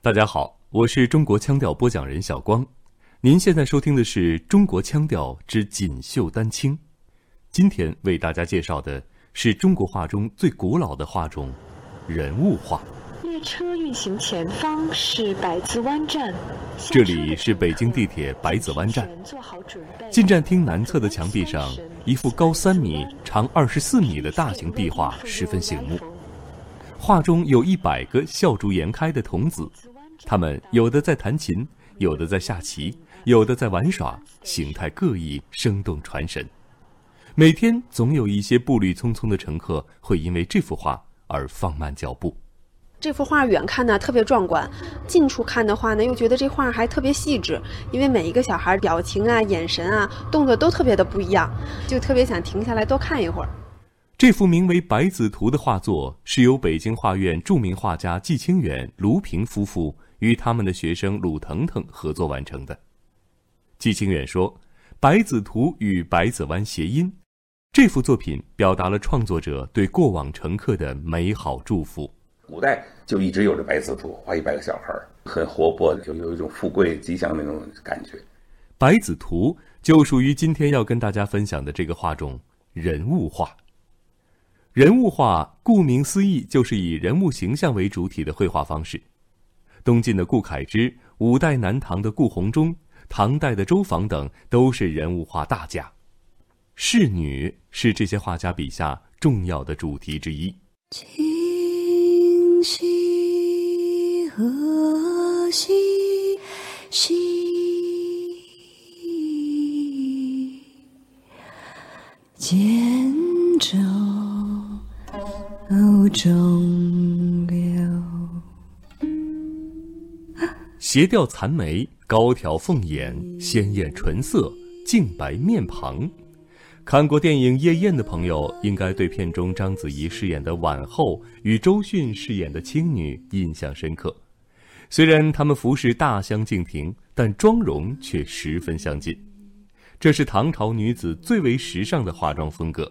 大家好，我是中国腔调播讲人小光。您现在收听的是《中国腔调之锦绣丹青》。今天为大家介绍的是中国画中最古老的画种——人物画。列车运行前方是百子湾站，这里是北京地铁百子湾站。进站厅南侧的墙壁上，一幅高三米、长二十四米的大型壁画十分醒目。画中有一百个笑逐颜开的童子，他们有的在弹琴，有的在下棋，有的在玩耍，形态各异，生动传神。每天总有一些步履匆匆的乘客会因为这幅画而放慢脚步。这幅画远看呢特别壮观，近处看的话呢又觉得这画还特别细致，因为每一个小孩表情啊、眼神啊、动作都特别的不一样，就特别想停下来多看一会儿。这幅名为《百子图》的画作是由北京画院著名画家季清远、卢平夫妇与他们的学生鲁腾腾合作完成的。季清远说：“百子图与百子湾谐音，这幅作品表达了创作者对过往乘客的美好祝福。古代就一直有着百子图，画一百个小孩很活泼，就有一种富贵吉祥那种感觉。百子图就属于今天要跟大家分享的这个画种——人物画。”人物画顾名思义，就是以人物形象为主体的绘画方式。东晋的顾恺之、五代南唐的顾闳中、唐代的周昉等都是人物画大家。仕女是这些画家笔下重要的主题之一。今夕何夕中流，斜吊残眉，高挑凤眼，鲜艳唇色，净白面庞。看过电影《夜宴》的朋友，应该对片中章子怡饰演的婉后与周迅饰演的青女印象深刻。虽然她们服饰大相径庭，但妆容却十分相近。这是唐朝女子最为时尚的化妆风格。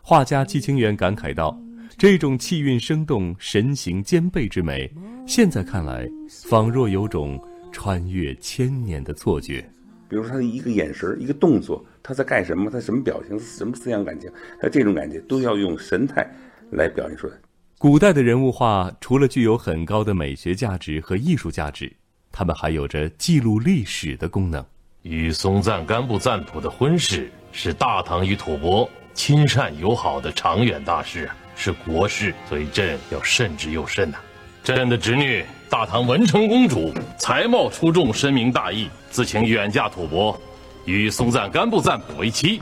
画家季清源感慨道。这种气韵生动、神形兼备之美，现在看来，仿若有种穿越千年的错觉。比如说他的一个眼神、一个动作，他在干什么？他什么表情？什么思想感情？他这种感觉都要用神态来表现出来。古代的人物画除了具有很高的美学价值和艺术价值，他们还有着记录历史的功能。与松赞干布赞普的婚事，是大唐与吐蕃亲善友好的长远大事啊。是国事，所以朕要慎之又慎呐。朕的侄女大唐文成公主才貌出众，深明大义，自请远嫁吐蕃，与松赞干布赞卜为妻，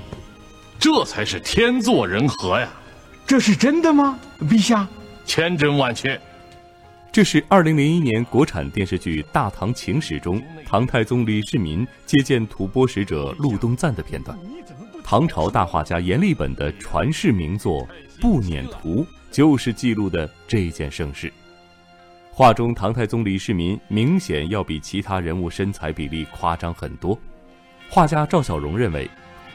这才是天作人和呀！这是真的吗，陛下？千真万确。这是二零零一年国产电视剧《大唐情史》中唐太宗李世民接见吐蕃使者陆东赞的片段。唐朝大画家阎立本的传世名作。步辇图就是记录的这件盛事。画中唐太宗李世民明显要比其他人物身材比例夸张很多。画家赵小荣认为，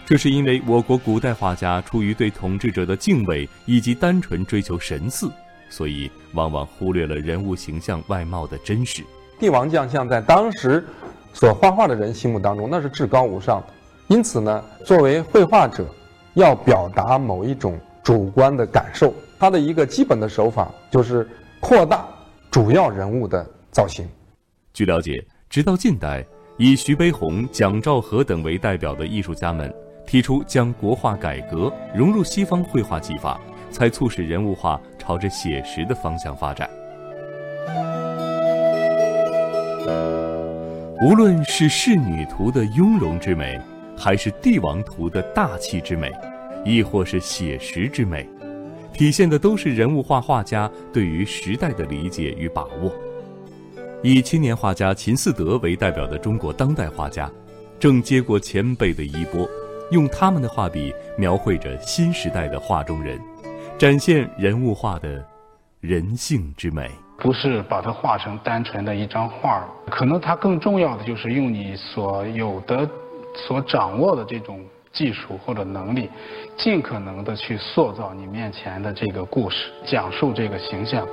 这是因为我国古代画家出于对统治者的敬畏以及单纯追求神似，所以往往忽略了人物形象外貌的真实。帝王将相在当时所画画的人心目当中，那是至高无上的。因此呢，作为绘画者，要表达某一种。主观的感受，它的一个基本的手法就是扩大主要人物的造型。据了解，直到近代，以徐悲鸿、蒋兆和等为代表的艺术家们提出将国画改革融入西方绘画技法，才促使人物画朝着写实的方向发展。无论是仕女图的雍容之美，还是帝王图的大气之美。亦或是写实之美，体现的都是人物画画家对于时代的理解与把握。以青年画家秦四德为代表的中国当代画家，正接过前辈的衣钵，用他们的画笔描绘着新时代的画中人，展现人物画的人性之美。不是把它画成单纯的一张画，可能它更重要的就是用你所有的、所掌握的这种。技术或者能力，尽可能的去塑造你面前的这个故事，讲述这个形象。